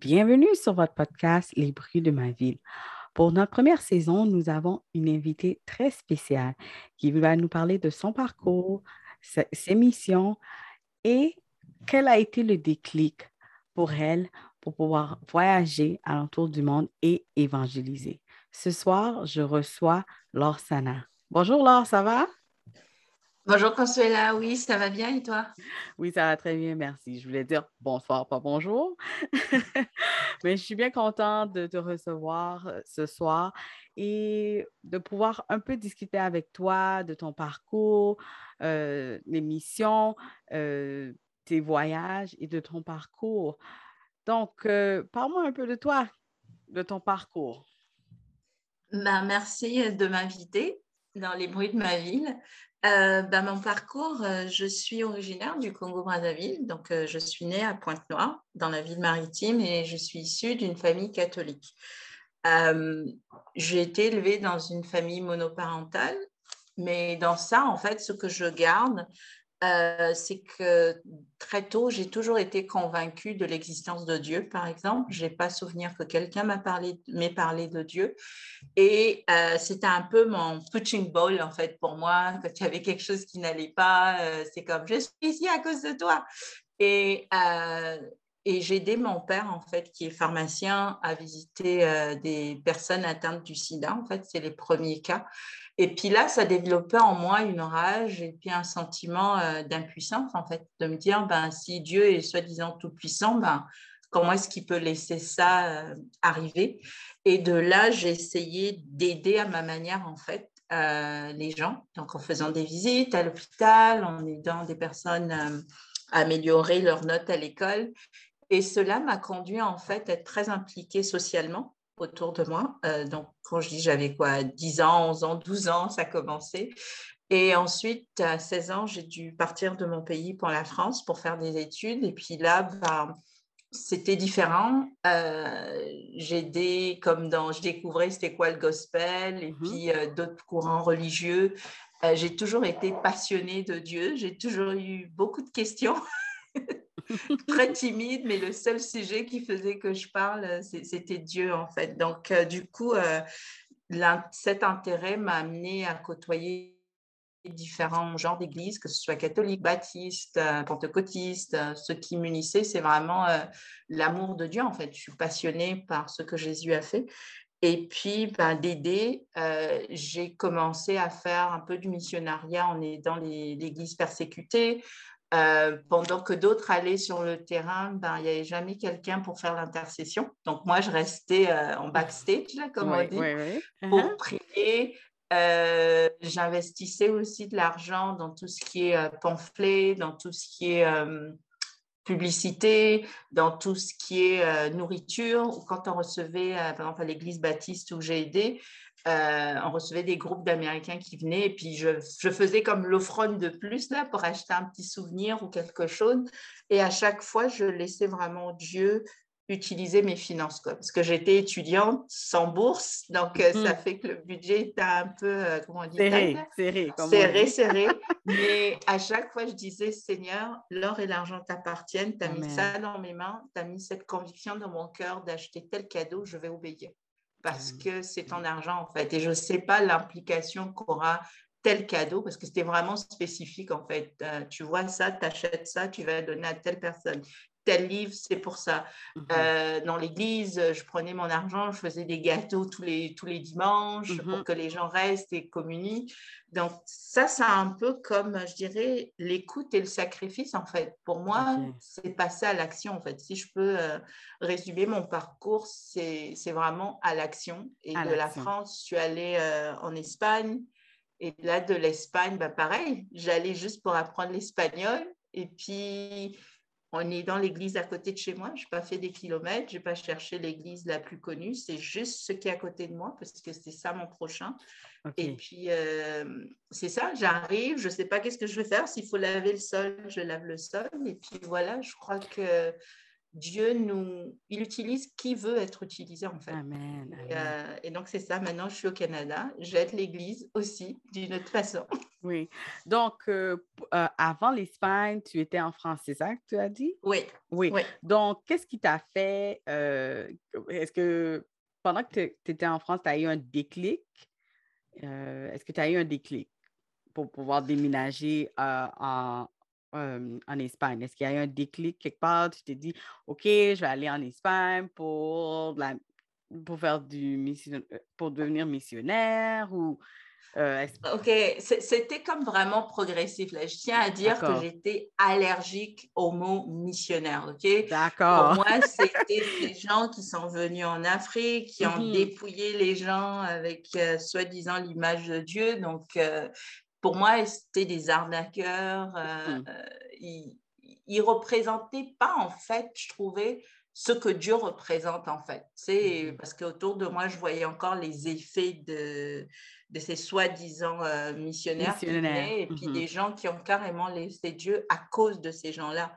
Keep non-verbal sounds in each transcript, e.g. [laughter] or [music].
Bienvenue sur votre podcast Les bruits de ma ville. Pour notre première saison, nous avons une invitée très spéciale qui va nous parler de son parcours, ses missions et quel a été le déclic pour elle pour pouvoir voyager à l'entour du monde et évangéliser. Ce soir, je reçois Laure Sana. Bonjour Laure, ça va? Bonjour Consuela, oui, ça va bien et toi? Oui, ça va très bien, merci. Je voulais dire bonsoir, pas bonjour. [laughs] Mais je suis bien contente de te recevoir euh, ce soir et de pouvoir un peu discuter avec toi de ton parcours, euh, les missions, euh, tes voyages et de ton parcours. Donc, parle-moi un peu de toi, de ton parcours. Ben, merci de m'inviter dans les bruits de ma ville. Euh, ben, mon parcours, euh, je suis originaire du Congo-Brazzaville, donc euh, je suis née à Pointe-Noire, dans la ville maritime, et je suis issue d'une famille catholique. j'ai été élevée dans une famille monoparentale, mais dans ça, en fait, ce que je garde, euh, c'est que très tôt, j'ai toujours été convaincue de l'existence de Dieu, par exemple. Je n'ai pas souvenir que quelqu'un m'ait parlé, parlé de Dieu. Et euh, c'était un peu mon punching ball, en fait, pour moi. Quand il y avait quelque chose qui n'allait pas, euh, c'est comme, je suis ici à cause de toi. Et, et j'ai aidé mon père, en fait, qui est pharmacien, à visiter des personnes atteintes du sida. En fait, c'est les premiers cas. Et puis là, ça développait en moi une rage et puis un sentiment euh, d'impuissance, en fait, de me dire, ben, si Dieu est soi-disant tout-puissant, ben, comment est-ce qu'il peut laisser ça euh, arriver? Et de là, j'ai essayé d'aider à ma manière, en fait, euh, les gens, donc en faisant des visites à l'hôpital, en aidant des personnes à améliorer leurs notes à l'école. Et cela m'a conduit, en fait, à être très impliquée socialement autour de moi. Euh, donc, quand je dis j'avais quoi, 10 ans, 11 ans, 12 ans, ça a commencé. Et ensuite, à 16 ans, j'ai dû partir de mon pays pour la France pour faire des études. Et puis là, bah, c'était différent. Euh, j'ai des, comme dans, je découvrais c'était quoi le gospel et mmh puis euh, d'autres courants religieux. j'ai toujours été passionnée de Dieu. J'ai toujours eu beaucoup de questions. [laughs] [laughs] très timide, mais le seul sujet qui faisait que je parle, c'était Dieu en fait. Donc, euh, du coup, euh, cet intérêt m'a amené à côtoyer différents genres d'églises, que ce soit catholique, baptiste, euh, pentecôtiste. ce qui m'unissait, c'est vraiment l'amour de Dieu en fait. Je suis passionnée par ce que Jésus a fait. Et puis, ben, d'aider, j'ai commencé à faire un peu du missionnariat en aidant l'Église persécutée, euh, pendant que d'autres allaient sur le terrain, ben, il n'y avait jamais quelqu'un pour faire l'intercession. Donc, moi, je restais euh, en backstage, là, comme on dit, pour uh-huh. prier. Euh, j'investissais aussi de l'argent dans tout ce qui est pamphlet, dans tout ce qui est publicité, dans tout ce qui est nourriture. Quand on recevait, par exemple, à l'église baptiste où j'ai aidé, euh, on recevait des groupes d'Américains qui venaient et puis je, faisais comme l'offrande de plus là pour acheter un petit souvenir ou quelque chose. Et à chaque fois, je laissais vraiment Dieu utiliser mes finances parce que j'étais étudiante sans bourse donc euh, ça mm. fait que le budget était un peu euh, comment on dit serré serré serré serré. [laughs] Mais à chaque fois je disais Seigneur l'or et l'argent t'appartiennent tu as mis ça dans mes mains tu as mis cette conviction dans mon cœur d'acheter tel cadeau je vais obéir parce mmh. que c'est ton argent en fait. Et je ne sais pas l'implication qu'aura tel cadeau parce que c'était vraiment spécifique en fait. Euh, tu vois ça, tu achètes ça, tu vas donner à telle personne tel livre, c'est pour ça. Mmh euh, dans l'église, je prenais mon argent, je faisais des gâteaux tous les, tous les dimanches pour mmh que les gens restent et communient. Donc, ça, c'est un peu comme, je dirais, l'écoute et le sacrifice, en fait. Pour moi, c'est passer à l'action, en fait. Si je peux euh, résumer mon parcours, c'est vraiment à l'action. Et de la France, je suis allée euh, en Espagne. Et là, de l'Espagne, bah, pareil, j'allais juste pour apprendre l'espagnol. Et puis, on est dans l'église à côté de chez moi. Je n'ai pas fait des kilomètres, je n'ai pas cherché l'église la plus connue. C'est juste ce qui est à côté de moi parce que c'est ça mon prochain. Et puis, euh, c'est ça, j'arrive, je ne sais pas qu'est-ce que je vais faire. S'il faut laver le sol, je lave le sol. Et puis voilà, je crois que Dieu nous, il utilise qui veut être utilisé en fait. Amen. Euh, et, donc c'est ça. Maintenant, je suis au Canada. J'aide l'Église aussi d'une autre façon. [laughs] Oui. Donc euh, euh, avant l'Espagne, tu étais en France, c'est ça que tu as dit? Oui. Oui. Donc qu'est-ce qui t'a fait Est-ce que pendant que tu étais en France, tu as eu un déclic? Est-ce que tu as eu un déclic pour pouvoir déménager en, en Espagne? Est-ce qu'il y a eu un déclic quelque part? Tu t'es dit, OK, je vais aller en Espagne pour, pour faire du pour devenir missionnaire ou OK, c'était comme vraiment progressif. Là. Je tiens à dire que j'étais allergique au mot missionnaire. OK? D'accord. Pour moi, c'était des gens qui sont venus en Afrique, qui ont mmh dépouillé les gens avec soi-disant l'image de Dieu. Donc, pour moi, c'était des arnaqueurs. Euh, mmh. ils, ne représentaient pas, en fait, je trouvais, ce que Dieu représente, en fait. C'est mmh. parce qu'autour de moi, je voyais encore les effets de, de ces soi-disant euh, missionnaires, et puis mmh des gens qui ont carrément laissé Dieu à cause de ces gens-là.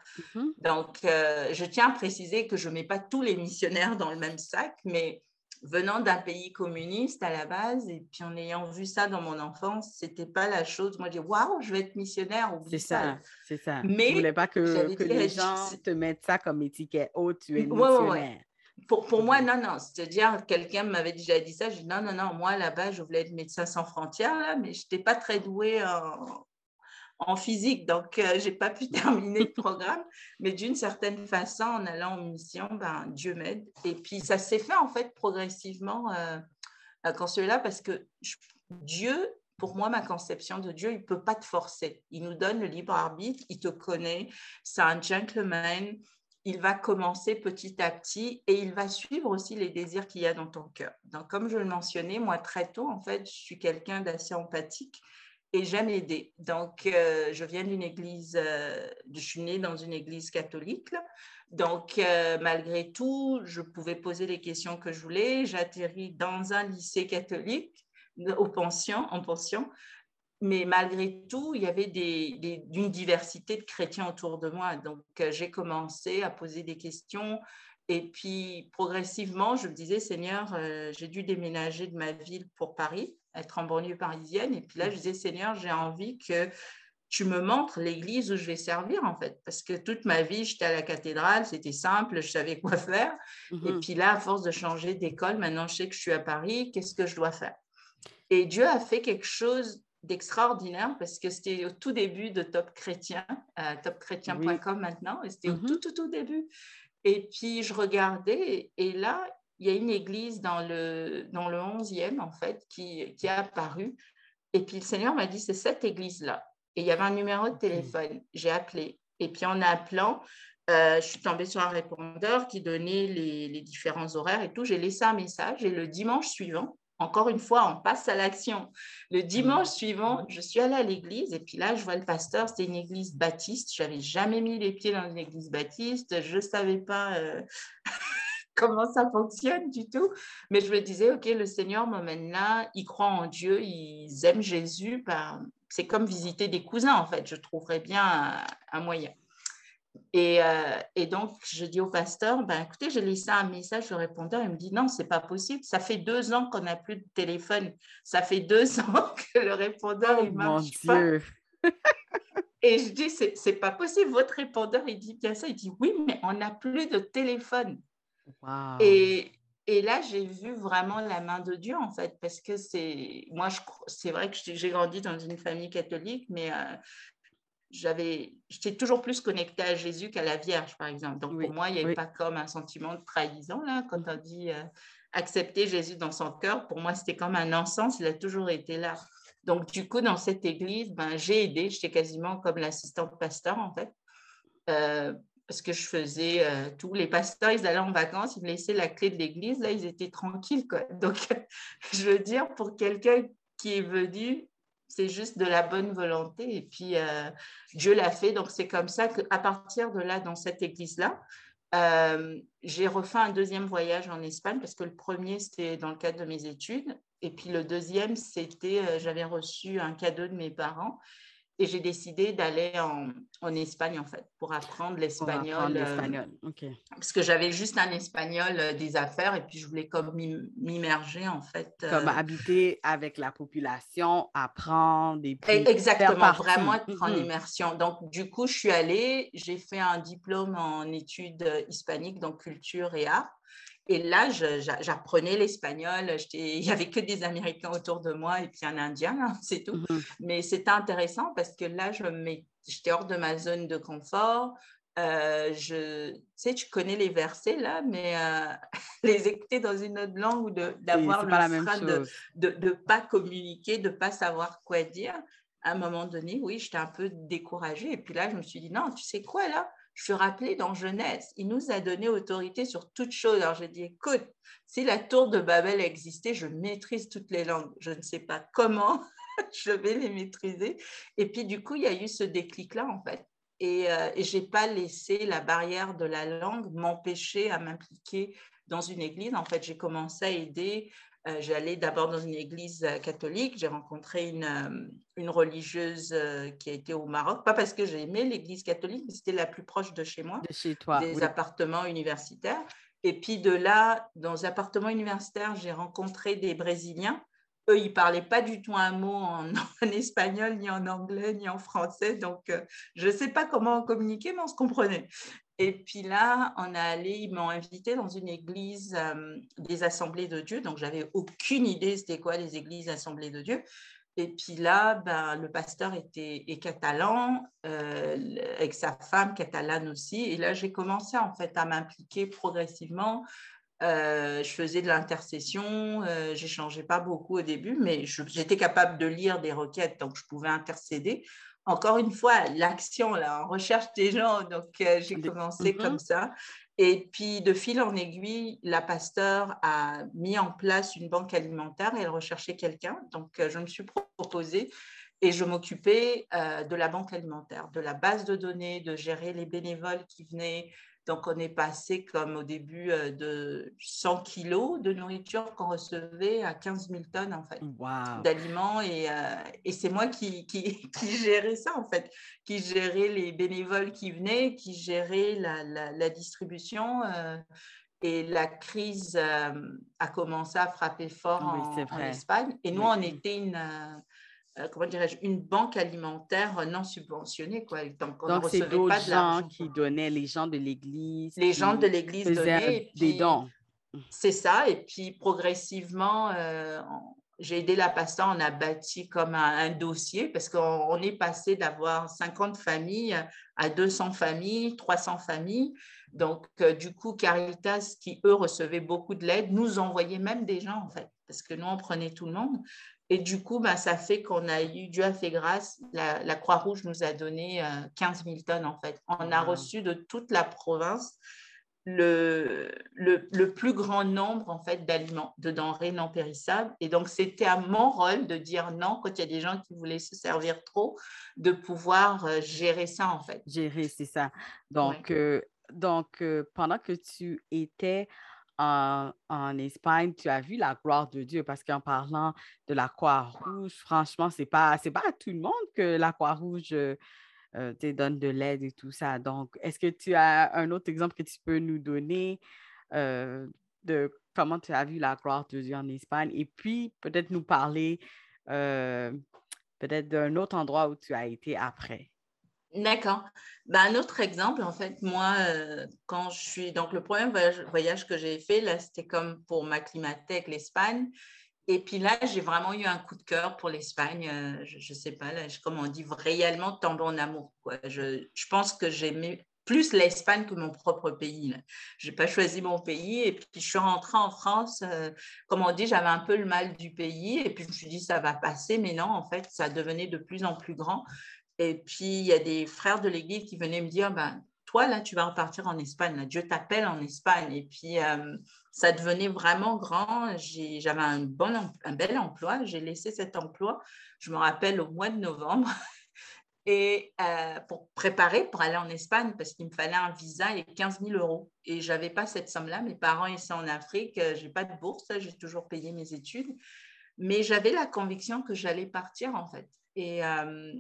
Donc, euh, je tiens à préciser que je ne mets pas tous les missionnaires dans le même sac, mais venant d'un pays communiste à la base, et puis en ayant vu ça dans mon enfance, c'était pas la chose. Moi, dis waouh, je vais être missionnaire. C'est ça, c'est ça. Mais je voulais pas que, que les [laughs] gens te mettent ça comme étiquette. Oh, tu es missionnaire. Pour, pour, moi, non, non. C'est-à-dire, quelqu'un m'avait déjà dit ça. Je dis non, non, non. Moi, là-bas, je voulais être médecin sans frontières, là, mais je n'étais pas très douée en, en physique, donc euh, je n'ai pas pu [laughs] terminer le programme. Mais d'une certaine façon, en allant en mission, ben, Dieu m'aide. Et puis, ça s'est fait en fait progressivement euh, quand là parce que Dieu, pour moi, ma conception de Dieu, il peut pas te forcer. Il nous donne le libre arbitre, il te connaît, c'est un gentleman. Il va commencer petit à petit et il va suivre aussi les désirs qu'il y a dans ton cœur. Donc, comme je le mentionnais, moi, très tôt, en fait, je suis quelqu'un d'assez empathique et j'aime aider. Donc, euh, je viens d'une église, euh, je suis née dans une église catholique. Donc, euh, malgré tout, je pouvais poser les questions que je voulais. J'atterris dans un lycée catholique, au pension, en pension. Mais malgré tout, il y avait des, une diversité de chrétiens autour de moi. Donc, j'ai commencé à poser des questions. Et puis, progressivement, je me disais, Seigneur, j'ai dû déménager de ma ville pour Paris être en banlieue parisienne. Et puis là, je disais, Seigneur, j'ai envie que tu me montres l'église où je vais servir, en fait. Parce que toute ma vie, j'étais à la cathédrale, c'était simple, je savais quoi faire. Et mhm. puis là, à force de changer d'école, maintenant, je sais que je suis à Paris, qu'est-ce que je dois faire? Et Dieu a fait quelque chose d'extraordinaire parce que c'était au tout début de Top Chrétien, euh, topchrétien.com maintenant, et c'était au mhm. tout, tout, tout début. Et puis, je regardais, et là, il y a une église dans le, dans le 11e, en fait, qui, qui a apparu. Et puis le Seigneur m'a dit, c'est cette église-là. Et il y avait un numéro de téléphone. J'ai appelé. Et puis en appelant, euh, je suis tombée sur un répondeur qui donnait les, les différents horaires et tout. J'ai laissé un message et le dimanche suivant, encore une fois, on passe à l'action. Le dimanche suivant, je suis allée à l'église et puis là, je vois le pasteur, c'était une église baptiste. Je n'avais jamais mis les pieds dans une église baptiste. Je ne savais pas euh, comment ça fonctionne du tout. Mais je me disais, OK, le Seigneur m'emmène là, ils croient en Dieu, ils aiment Jésus. Ben, c'est comme visiter des cousins, en fait. Je trouverais bien un, moyen. Et, euh, et, donc, je dis au pasteur, ben, écoutez, j'ai laissé un message au répondeur. Il me dit, non, c'est pas possible. Ça fait deux ans qu'on n'a plus de téléphone. Ça fait deux [laughs] ans que le répondeur, il marche pas. [laughs] Et je dis, c'est pas possible. Votre répondeur, il dit bien ça. Il dit, oui, mais on n'a plus de téléphone. Et, et, là, j'ai vu vraiment la main de Dieu, en fait, parce que c'est. Moi, c'est vrai que j'ai grandi dans une famille catholique, mais euh, j'avais. J'étais toujours plus connectée à Jésus qu'à la Vierge, par exemple. Donc, pour moi, il n'y avait pas comme un sentiment de trahison, là, quand on dit euh, accepter Jésus dans son cœur. Pour moi, c'était comme un encens, il a toujours été là. Donc, du coup, dans cette église, ben, j'ai aidé. J'étais quasiment comme l'assistante pasteur, en fait. Euh, parce que je faisais euh, tous les pasteurs, ils allaient en vacances, ils me laissaient la clé de l'église, là, ils étaient tranquilles. Quoi. [laughs] Donc, je veux dire, pour quelqu'un qui est venu c'est juste de la bonne volonté. Et puis, euh, Dieu l'a fait. Donc, c'est comme ça qu'à partir de là, dans cette église-là, euh, j'ai refait un deuxième voyage en Espagne parce que le premier, c'était dans le cadre de mes études. Et puis le deuxième, c'était, j'avais reçu un cadeau de mes parents et j'ai décidé d'aller en, en, Espagne, en fait, pour apprendre l'espagnol. Euh, parce que j'avais juste un espagnol euh, des affaires et puis je voulais comme m'immerger, en fait. Euh, comme habiter avec la population, apprendre et puis Exactement, vraiment être en mm-hmm. immersion. Donc, du coup, je suis allée, j'ai fait un diplôme en études hispaniques, donc culture et art. Et là, j'apprenais l'espagnol. Il n'y avait que des Américains autour de moi et puis un Indien, hein, [laughs] c'est tout. Mm-hmm. Mais c'était intéressant parce que là, j'étais hors de ma zone de confort. Euh, je, tu sais, tu connais les versets là, mais euh, [laughs] les écouter dans une autre langue ou d'avoir le frein de ne pas communiquer, de ne pas savoir quoi dire, à un moment donné, oui, j'étais un peu découragée. Et puis là, je me suis dit, non, tu sais quoi là? Je suis rappelée dans Genèse, il nous a donné autorité sur toutes choses. Alors j'ai dit, écoute, si la tour de Babel existait, je maîtrise toutes les langues. Je ne sais pas comment, [laughs] je vais les maîtriser. Et puis du coup, il y a eu ce déclic-là, en fait. Et, euh, je n'ai pas laissé la barrière de la langue m'empêcher à m'impliquer dans une église. En fait, j'ai commencé à aider j'allais d'abord dans une église euh, catholique. J'ai rencontré une, euh, une religieuse qui a été au Maroc. Pas parce que j'ai aimé l'église catholique, mais c'était la plus proche de chez moi. De chez toi. Des appartements universitaires. Et puis de là, dans les appartements universitaires, j'ai rencontré des Brésiliens. Eux, ils ne parlaient pas du tout un mot [laughs] en, espagnol, ni en anglais, ni en français. Donc, je ne sais pas comment communiquer, mais on se comprenait. Et puis là, on a allé, ils m'ont invité dans une église euh, des Assemblées de Dieu. Donc, j'avais aucune idée c'était quoi les églises Assemblées de Dieu. Et puis là, ben, le pasteur était catalan, euh, avec sa femme catalane aussi. Et là, j'ai commencé en fait à m'impliquer progressivement. Euh, je faisais de l'intercession, euh, j'échangeais pas beaucoup au début, mais j'étais capable de lire des requêtes, donc je pouvais intercéder encore une fois, l'action, là, on recherche des gens. Donc, euh, j'ai commencé comme mm-hmm. ça. Et puis, de fil en aiguille, la pasteur a mis en place une banque alimentaire et elle recherchait quelqu'un. Donc, euh, je me suis proposée et je m'occupais de la banque alimentaire, de la base de données, de gérer les bénévoles qui venaient, donc, on est passé comme au début euh, de 100 kilos de nourriture qu'on recevait à 15 000 tonnes en fait d'aliments. Et, euh, et c'est moi qui, qui, [laughs] qui, gérais ça en fait, qui gérais les bénévoles qui venaient, qui gérais la, la, distribution. Euh, et la crise a commencé à frapper fort en, Espagne. Et nous, on était une comment dirais-je, une banque alimentaire non subventionnée. Quoi. Donc, on c'est d'autres gens qui donnaient, les gens de l'Église. Les gens de l'Église donnaient. des dons. C'est ça. Et puis, progressivement, euh, j'ai aidé la pasteur, on a bâti comme un, dossier parce qu'on est passé d'avoir 50 familles à 200 familles, 300 familles. Donc, euh, du coup, Caritas, qui eux recevaient beaucoup de l'aide, nous envoyait même des gens, en fait, parce que nous, on prenait tout le monde. Et du coup, ben, ça fait qu'on a eu, Dieu a fait grâce, la, Croix-Rouge nous a donné 15 euh, 000 tonnes en fait. On a reçu de toute la province le, le, plus grand nombre en fait d'aliments, de denrées non périssables. Et donc, c'était à mon rôle de dire non quand il y a des gens qui voulaient se servir trop, de pouvoir euh, gérer ça en fait. Gérer, c'est ça. Donc, euh, donc pendant que tu étais en, Espagne, tu as vu la gloire de Dieu? Parce qu'en parlant de la Croix-Rouge, franchement, ce n'est pas, pas à tout le monde que la Croix-Rouge euh, euh, te donne de l'aide et tout ça. Donc, est-ce que tu as un autre exemple que tu peux nous donner euh, de comment tu as vu la gloire de Dieu en Espagne? Et puis peut-être nous parler peut-être d'un autre endroit où tu as été après? D'accord. Ben, un autre exemple, en fait, moi, euh, quand je suis. Donc, le premier voyage, que j'ai fait, là, c'était comme pour m'acclimater avec l'Espagne. Et puis là, j'ai vraiment eu un coup de cœur pour l'Espagne. Euh, je ne sais pas, là, comme on dit, réellement tomber en amour. Je pense que j'aimais plus l'Espagne que mon propre pays. Je n'ai pas choisi mon pays. Et puis, je suis rentrée en France. Euh, comme on dit, j'avais un peu le mal du pays. Et puis, je me suis dit, ça va passer. Mais non, en fait, ça devenait de plus en plus grand. Et puis, il y a des frères de l'Église qui venaient me dire, ben, toi, là, tu vas repartir en Espagne. Dieu t'appelle en Espagne. Et puis, euh, ça devenait vraiment grand. J'avais un, bon, un bel emploi. J'ai laissé cet emploi, je me rappelle, au mois de novembre. [laughs] Et euh, pour préparer pour aller en Espagne, parce qu'il me fallait un visa et 15 000 euros. Et je n'avais pas cette somme-là. Mes parents étaient en Afrique. Je n'ai pas de bourse. J'ai toujours payé mes études. Mais j'avais la conviction que j'allais partir, en fait. Et, euh,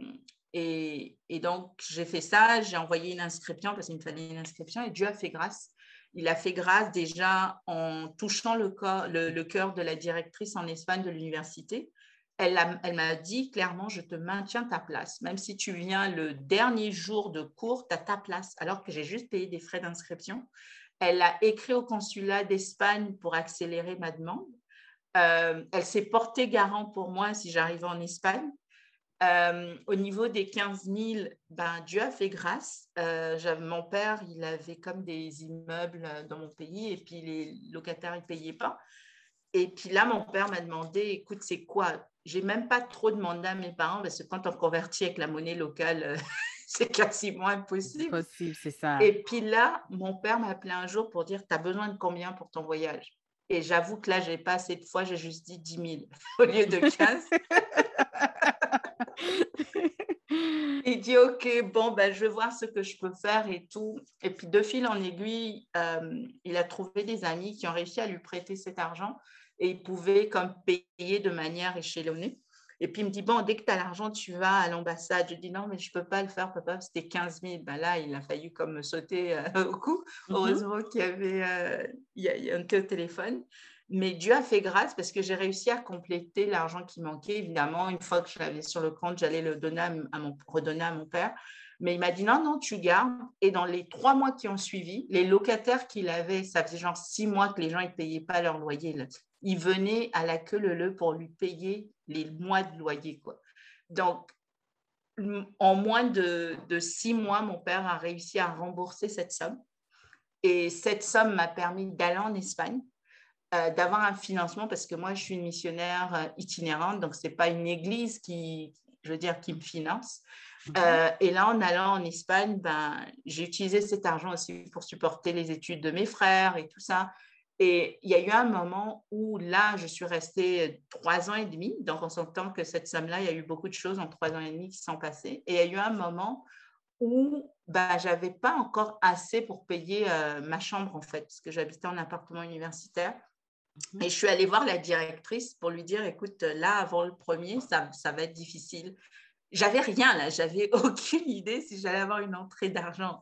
et, donc, j'ai fait ça, j'ai envoyé une inscription parce qu'il me fallait une inscription et Dieu a fait grâce. Il a fait grâce déjà en touchant le, cœur de la directrice en Espagne de l'université. Elle, elle m'a dit clairement, je te maintiens ta place. Même si tu viens le dernier jour de cours, tu as ta place, alors que j'ai juste payé des frais d'inscription. Elle a écrit au consulat d'Espagne pour accélérer ma demande. Euh, elle s'est portée garant pour moi si j'arrivais en Espagne. Euh, au niveau des 15 000, ben, Dieu a fait grâce. Euh, mon père, il avait comme des immeubles dans mon pays et puis les locataires, ils ne payaient pas. Et puis là, mon père m'a demandé, écoute, c'est quoi? J'ai même pas trop demandé à mes parents parce que quand on convertit avec la monnaie locale, [laughs] c'est quasiment impossible. Possible, c'est ça. Et puis là, mon père m'a appelé un jour pour dire, tu as besoin de combien pour ton voyage? Et j'avoue que là, je n'ai pas assez de fois, j'ai juste dit 10 000 [laughs] au lieu de 15. [laughs] [laughs] il dit ok bon ben je vais voir ce que je peux faire et tout. Et puis de fil en aiguille euh, il a trouvé des amis qui ont réussi à lui prêter cet argent et il pouvait comme payer de manière échelonnée. Et puis il me dit bon dès que tu as l'argent tu vas à l'ambassade. Je dis non mais je peux pas le faire papa c'était 15 000 ben là il a failli comme me sauter euh, au cou. Mm-hmm. heureusement qu'il y avait euh, il y a un téléphone mais Dieu a fait grâce parce que j'ai réussi à compléter l'argent qui manquait. Évidemment, une fois que je l'avais sur le compte, j'allais le donner à mon, redonner à mon père. Mais il m'a dit non, non, tu gardes. Et dans les trois mois qui ont suivi, les locataires qu'il avait, ça faisait genre six mois que les gens ne payaient pas leur loyer. Ils venaient à la queue le le pour lui payer les mois de loyer. Donc, en moins de six mois, mon père a réussi à rembourser cette somme. Et cette somme m'a permis d'aller en Espagne euh, d'avoir un financement parce que moi, je suis une missionnaire euh, itinérante, donc ce n'est pas une église qui, je veux dire, qui me finance. Euh, et là, en allant en Espagne, ben, j'ai utilisé cet argent aussi pour supporter les études de mes frères et tout ça. Et il y a eu un moment où là, je suis restée trois ans et demi. Donc, on s'entend que cette somme-là, il y a eu beaucoup de choses en trois ans et demi qui sont passées. Et il y a eu un moment où ben, je n'avais pas encore assez pour payer ma chambre, en fait, parce que j'habitais en appartement universitaire. Mhm. Et je suis allée voir la directrice pour lui dire, écoute, là, avant le premier, ça, ça va être difficile. J'avais rien là, j'avais [laughs] aucune idée si j'allais avoir une entrée d'argent.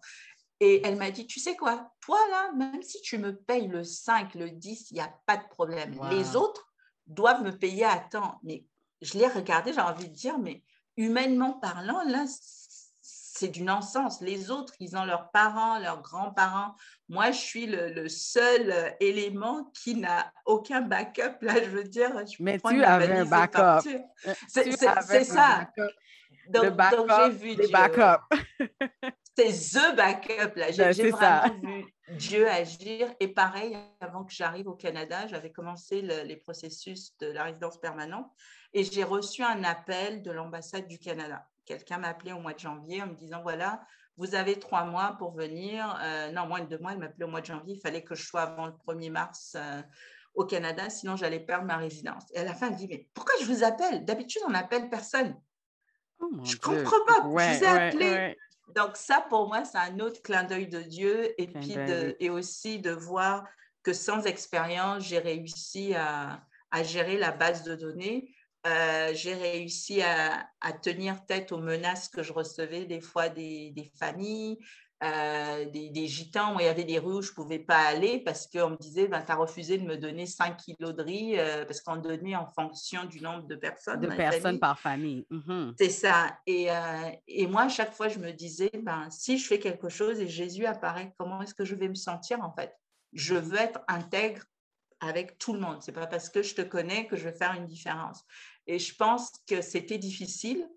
Et elle m'a dit, tu sais quoi, toi là, même si tu me payes le 5, le 10, il n'y a pas de problème. Les autres doivent me payer à temps. Mais je l'ai regardé, j'ai envie de dire, mais humainement parlant, là, c'est du non-sens. Les autres, ils ont leurs parents, leurs grands-parents. Moi, je suis le, seul euh, élément qui n'a aucun backup. Là, je veux dire, mais tu avais un backup. Euh, c'est ça. Donc, j'ai vu Dieu. [laughs] c'est the backup. Là, j'ai ben, vraiment vu Dieu agir. Et pareil, avant que j'arrive au Canada, j'avais commencé les processus de la résidence permanente et j'ai reçu un appel de l'ambassade du Canada quelqu'un m'a appelé au mois de janvier en me disant voilà, vous avez trois mois pour venir. Euh, non, moins de deux mois, il m'a appelé au mois de janvier. Il fallait que je sois avant le 1er mars euh, au Canada, sinon j'allais perdre ma résidence. Et à la fin, elle me dit mais pourquoi je vous appelle? D'habitude, on n'appelle personne. Oh je ne comprends pas. je vous ai appelé. Donc, ça, pour moi, c'est un autre clin d'œil de Dieu. Et, puis de, et aussi de voir que sans expérience, j'ai réussi à, à gérer la base de données euh, j'ai réussi à, tenir tête aux menaces que je recevais des fois des, familles, euh, des, gitans. Moi, il y avait des rues où je ne pouvais pas aller parce qu'on me disait ben, Tu as refusé de me donner 5 kilos de riz euh, parce qu'on donnait en fonction du nombre de personnes. De personnes par famille. Mhm. C'est ça. Et, et, moi, à chaque fois, je me disais ben, Si je fais quelque chose et Jésus apparaît, comment est-ce que je vais me sentir en fait? Je veux être intègre avec tout le monde. C'est pas parce que je te connais que je vais faire une différence. Et je pense que c'était difficile,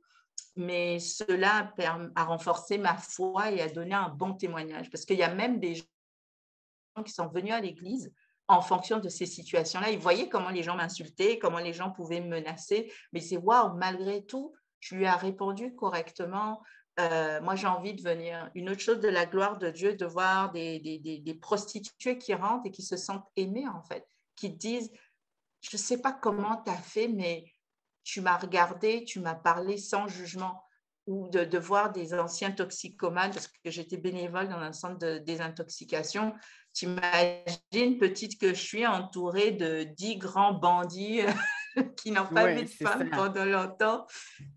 mais cela a renforcé ma foi et a donné un bon témoignage. Parce qu'il y a même des gens qui sont venus à l'église en fonction de ces situations-là. Ils voyaient comment les gens m'insultaient, comment les gens pouvaient me menacer, mais c'est waouh, malgré tout, je lui ai répondu correctement. euh, moi, j'ai envie de venir. Une autre chose de la gloire de Dieu, de voir des, des, des, prostituées qui rentrent et qui se sentent aimées, en fait, qui disent, je ne sais pas comment tu as fait, mais tu m'as regardé, tu m'as parlé sans jugement. Ou de, de, voir des anciens toxicomanes, parce que j'étais bénévole dans un centre de désintoxication. Tu imagines, petite que je suis, entourée de dix grands bandits [laughs] qui n'ont pas vu de femme pendant longtemps.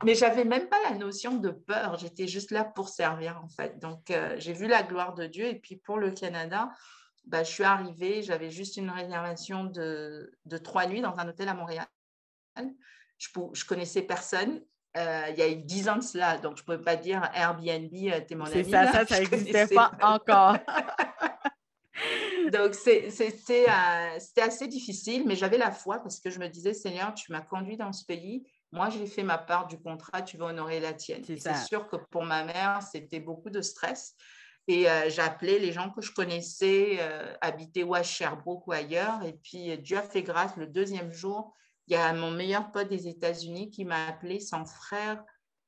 Mais j'avais même pas la notion de peur. J'étais juste là pour servir, en fait. Donc, euh, j'ai vu la gloire de Dieu. Et puis, pour le Canada, bah, je suis arrivée, j'avais juste une réservation de, de, trois nuits dans un hôtel à Montréal. Je ne connaissais personne. Euh, il y a eu dix ans de cela, donc je ne pouvais pas dire Airbnb, euh, t'es mon ami. C'est ça, ça, [laughs] ça n'existait pas encore. [laughs] Donc, euh, c'était assez difficile, mais j'avais la foi parce que je me disais, Seigneur, tu m'as conduit dans ce pays. Moi, j'ai fait ma part du contrat, tu vas honorer la tienne. C'est sûr que pour ma mère, c'était beaucoup de stress. Et euh, j'appelais les gens que je connaissais, euh, habitaient ou à Sherbrooke ou ailleurs. Et puis, Dieu a fait grâce. Le deuxième jour, il y a mon meilleur pote des États-Unis qui m'a appelé, son frère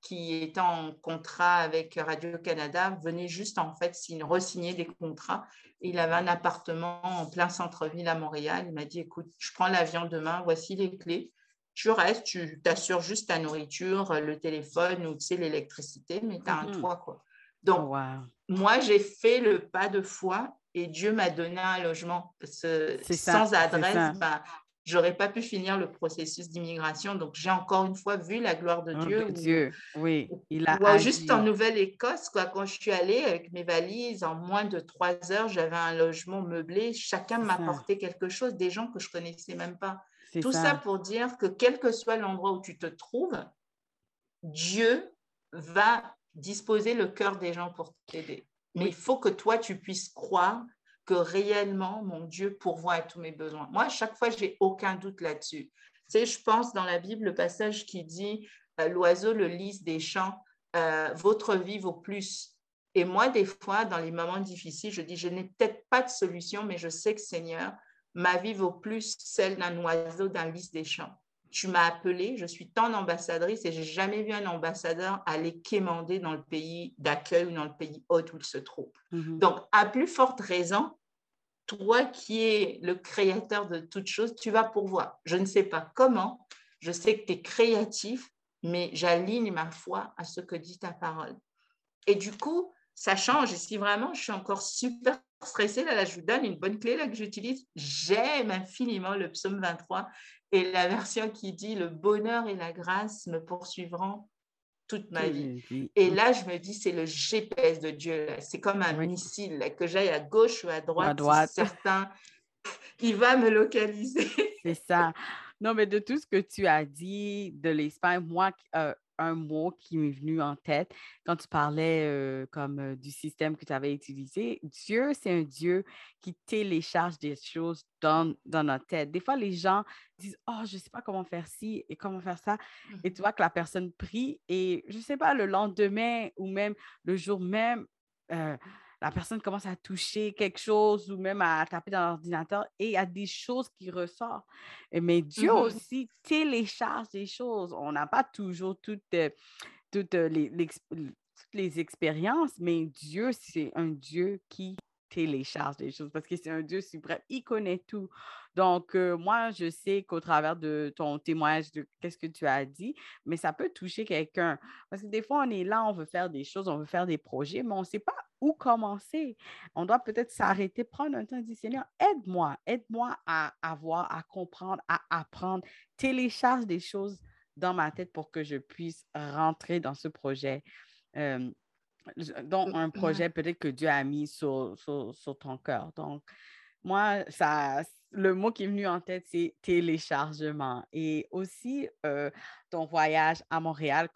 qui était en contrat avec Radio-Canada, venait juste en fait re-signer des contrats. Il avait un appartement en plein centre-ville à Montréal. Il m'a dit, écoute, je prends l'avion demain, voici les clés. Tu restes, tu t'assures juste ta nourriture, le téléphone ou tu sais, l'électricité, mais tu as un toit. Quoi. Donc, oh, moi, j'ai fait le pas de foi et Dieu m'a donné un logement. sans adresse, bah, j'aurais pas pu finir le processus d'immigration. Donc, j'ai encore une fois vu la gloire de oh, Dieu. Dieu, oui. Il a juste en Nouvelle-Écosse, quoi, quand je suis allée avec mes valises, en moins de trois heures, j'avais un logement meublé. Chacun m'apportait quelque chose, des gens que je connaissais même pas. Tout ça. ça pour dire que quel que soit l'endroit où tu te trouves, Dieu va disposer le cœur des gens pour t'aider. Mais il faut que toi, tu puisses croire que réellement, mon Dieu pourvoit à tous mes besoins. Moi, à chaque fois, j'ai aucun doute là-dessus. Tu sais, je pense dans la Bible, le passage qui dit euh, L'oiseau, le lys des champs, euh, votre vie vaut plus. Et moi, des fois, dans les moments difficiles, je dis Je n'ai peut-être pas de solution, mais je sais que Seigneur, ma vie vaut plus celle d'un oiseau, d'un lys des champs. Tu m'as appelé, je suis ton ambassadrice et j'ai jamais vu un ambassadeur aller quémander dans le pays d'accueil ou dans le pays hôte où il se trouve. Mhm. Donc, à plus forte raison, toi qui es le créateur de toutes choses, tu vas pourvoir. Je ne sais pas comment, je sais que tu es créatif, mais j'aligne ma foi à ce que dit ta parole. Et du coup, ça change. Et si vraiment je suis encore super stressée, là, là je vous donne une bonne clé là, que j'utilise. J'aime infiniment le psaume 23 et la version qui dit le bonheur et la grâce me poursuivront toute ma vie. Et là, je me dis, c'est le GPS de Dieu. C'est comme un missile, que j'aille à gauche ou à droite. À droite. Certain, il va me localiser. c'est ça. Non, mais de tout ce que tu as dit de l'Espagne, moi, euh, un mot qui m'est venu en tête quand tu parlais euh, comme euh, du système que tu avais utilisé. Dieu, c'est un Dieu qui télécharge des choses dans, dans notre tête. Des fois, les gens disent Oh, je ne sais pas comment faire ci et comment faire ça. Et tu mmh. vois que la personne prie et je ne sais pas, le lendemain ou même le jour même, euh, la personne commence à toucher quelque chose ou même à taper dans l'ordinateur et il y a des choses qui ressortent. Mais Dieu mmh aussi télécharge des choses. On n'a pas toujours toutes, euh, toutes, euh, les, toutes les expériences, mais Dieu, c'est un Dieu qui télécharge des choses parce que c'est un Dieu suprême. Il connaît tout. Donc, euh, moi, je sais qu'au travers de ton témoignage de qu'est-ce que tu as dit, mais ça peut toucher quelqu'un. Parce que des fois, on est là, on veut faire des choses, on veut faire des projets, mais on ne sait pas où commencer. On doit peut-être s'arrêter, prendre un temps et dire, Seigneur, aide-moi, aide-moi à avoir, à comprendre, à apprendre. Télécharge des choses dans ma tête pour que je puisse rentrer dans ce projet. Euh, dont un projet peut-être que Dieu a mis sur, sur ton cœur. Donc, moi, ça, le mot qui est venu en tête, c'est téléchargement. Et aussi, euh, ton voyage à Montréal,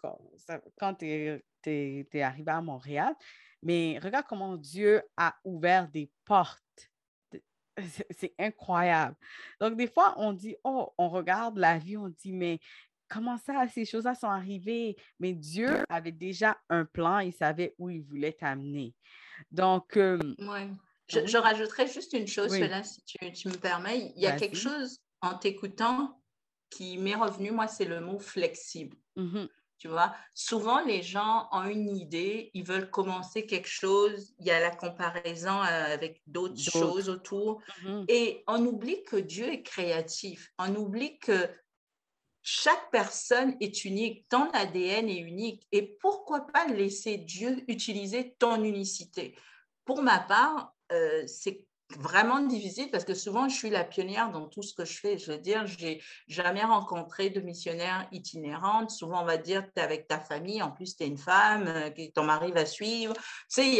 quand, tu es, arrivé à Montréal, mais regarde comment Dieu a ouvert des portes. C'est incroyable. Donc, des fois, on dit, oh, on regarde la vie, on dit, mais comment ça, ces choses-là sont arrivées? Mais Dieu avait déjà un plan, il savait où il voulait t'amener. Donc, euh, je, rajouterais juste une chose, là, si tu, me permets. Il y a quelque chose en t'écoutant qui m'est revenu, moi, c'est le mot flexible. Mmh Tu vois, souvent les gens ont une idée, ils veulent commencer quelque chose, il y a la comparaison euh, avec d'autres choses autour, mm-hmm. et on oublie que Dieu est créatif, on oublie que chaque personne est unique, ton ADN est unique, et pourquoi pas laisser Dieu utiliser ton unicité? Pour ma part, euh, c'est vraiment difficile parce que souvent je suis la pionnière dans tout ce que je fais. Je veux dire, j'ai jamais rencontré de missionnaire itinérante. Souvent, on va dire, tu es avec ta famille, en plus, tu es une femme, euh, ton mari va suivre. Tu sais, il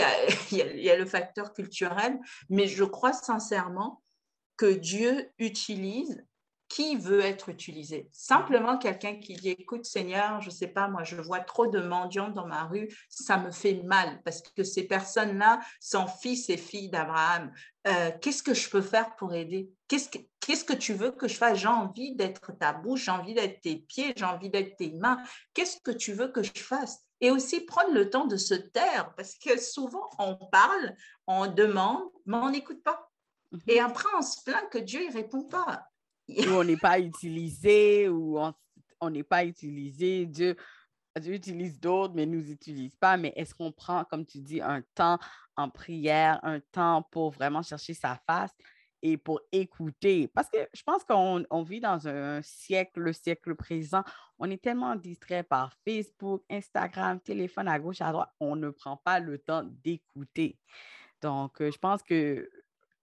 y [laughs] y a, le facteur culturel, mais je crois sincèrement que Dieu utilise qui veut être utilisé. Simplement quelqu'un qui dit, écoute Seigneur, je ne sais pas, moi je vois trop de mendiants dans ma rue, ça me fait mal parce que ces personnes-là sont fils et filles d'Abraham. Euh, qu'est-ce que je peux faire pour aider? Qu'est-ce que, tu veux que je fasse? J'ai envie d'être ta bouche, j'ai envie d'être tes pieds, j'ai envie d'être tes mains. Qu'est-ce que tu veux que je fasse? Et aussi prendre le temps de se taire, parce que souvent on parle, on demande, mais on n'écoute pas. Mhm. Et après, on se plaint que Dieu ne répond pas ou on n'est pas utilisé, ou on n'est pas utilisé. Dieu, Dieu utilise d'autres, mais ne nous utilise pas. Mais est-ce qu'on prend, comme tu dis, un temps en prière, un temps pour vraiment chercher sa face et pour écouter? Parce que je pense qu'on vit dans un siècle, le siècle présent, on est tellement distrait par Facebook, Instagram, téléphone à gauche, à droite, on ne prend pas le temps d'écouter. Donc, euh, je pense que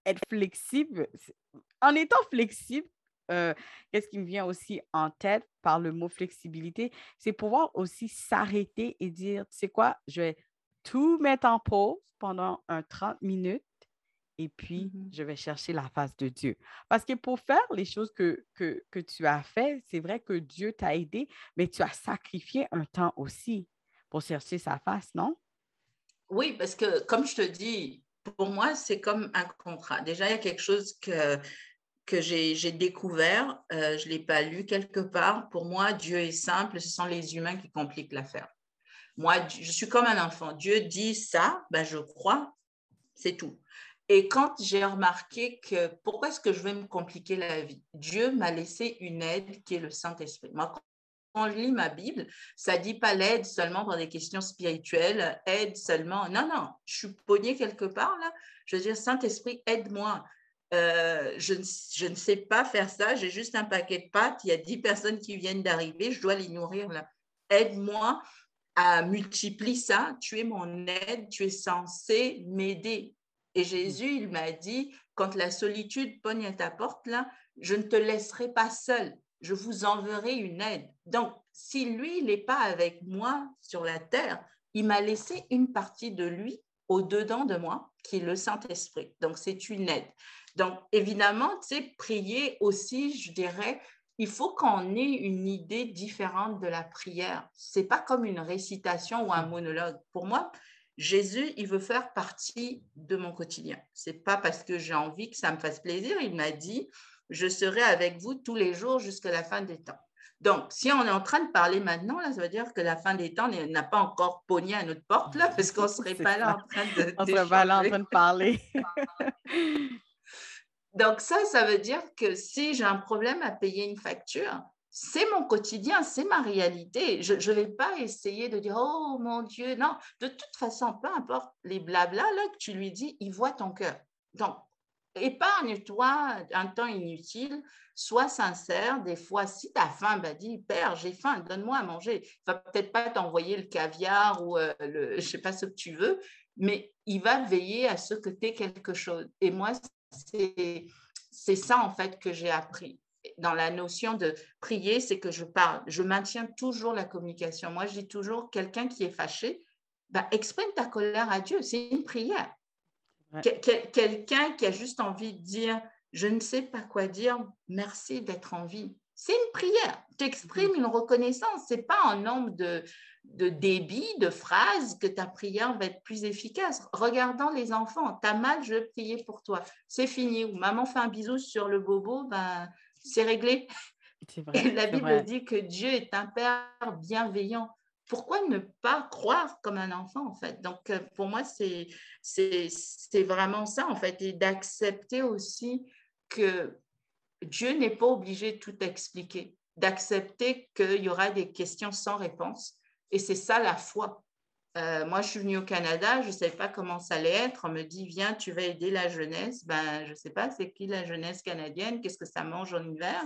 être flexible, en étant flexible, euh, qu'est-ce qui me vient aussi en tête par le mot flexibilité, c'est pouvoir aussi s'arrêter et dire, tu sais quoi, je vais tout mettre en pause pendant un 30 minutes et puis mmh je vais chercher la face de Dieu. Parce que pour faire les choses que, que, que tu as fait, c'est vrai que Dieu t'a aidé, mais tu as sacrifié un temps aussi pour chercher sa face, non? Oui, parce que comme je te dis, pour moi, c'est comme un contrat. Déjà, il y a quelque chose que que j'ai découvert, euh, je ne l'ai pas lu quelque part. Pour moi, Dieu est simple, ce sont les humains qui compliquent l'affaire. Moi, je suis comme un enfant. Dieu dit ça, ben je crois, c'est tout. Et quand j'ai remarqué que pourquoi est-ce que je vais me compliquer la vie? Dieu m'a laissé une aide qui est le Saint-Esprit. Moi, quand je lis ma Bible, ça dit pas l'aide seulement pour des questions spirituelles, aide seulement. Non, non, je suis pogné quelque part là. Je veux dire, Saint-Esprit, aide-moi. Euh, je, ne, sais pas faire ça, j'ai juste un paquet de pâtes, il y a 10 personnes qui viennent d'arriver, je dois les nourrir là. Aide-moi à multiplier ça, tu es mon aide, tu es censé m'aider. Et Jésus, il m'a dit, quand la solitude pogne à ta porte là, je ne te laisserai pas seul, je vous enverrai une aide. Donc, si lui, n'est pas avec moi sur la terre, il m'a laissé une partie de lui au-dedans de moi, qui est le Saint-Esprit. Donc, c'est une aide. Donc, évidemment, tu sais, prier aussi, je dirais, il faut qu'on ait une idée différente de la prière. C'est pas comme une récitation ou un monologue. Pour moi, Jésus, il veut faire partie de mon quotidien. C'est pas parce que j'ai envie que ça me fasse plaisir. Il m'a dit, je serai avec vous tous les jours jusqu'à la fin des temps. Donc, si on est en train de parler maintenant, là, ça veut dire que la fin des temps n'a pas encore pogné à notre porte, là, parce qu'on ne [laughs] serait pas là en train de. On serait pas là en train de parler. [laughs] Donc ça, ça veut dire que si j'ai un problème à payer une facture, c'est mon quotidien, c'est ma réalité. Je ne vais pas essayer de dire, oh mon Dieu, non. De toute façon, peu importe les blabla là, que tu lui dis, il voit ton cœur. Donc, épargne-toi un temps inutile, sois sincère. Des fois, si tu as faim, bah dis, Père, j'ai faim, donne-moi à manger. Il va peut-être pas t'envoyer le caviar ou euh, le, je sais pas ce que tu veux, mais il va veiller à ce que tu aies quelque chose. Et moi, c'est ça en fait que j'ai appris. Dans la notion de prier, c'est que je parle, je maintiens toujours la communication. Moi, je dis toujours, quelqu'un qui est fâché, bah, exprime ta colère à Dieu, c'est une prière. quelqu'un qui a juste envie de dire, je ne sais pas quoi dire, merci d'être en vie. C'est une prière. Tu exprimes mm-hmm. une reconnaissance. Ce n'est pas un nombre de, de débit, de phrases, que ta prière va être plus efficace. Regardant les enfants, t'as mal, je vais prier pour toi. C'est fini. Ou maman fait un bisou sur le bobo, ben, c'est réglé. Vrai, la Bible dit que Dieu est un Père bienveillant. Pourquoi ne pas croire comme un enfant, en fait? Donc, euh, pour moi, c'est vraiment ça, en fait, et d'accepter aussi que Dieu n'est pas obligé de tout expliquer, d'accepter qu'il y aura des questions sans réponse, Et c'est ça la foi. Euh, moi, je suis venue au Canada, je ne savais pas comment ça allait être. On me dit, viens, tu vas aider la jeunesse. Ben, je ne sais pas, c'est qui la jeunesse canadienne, qu'est-ce que ça mange en hiver?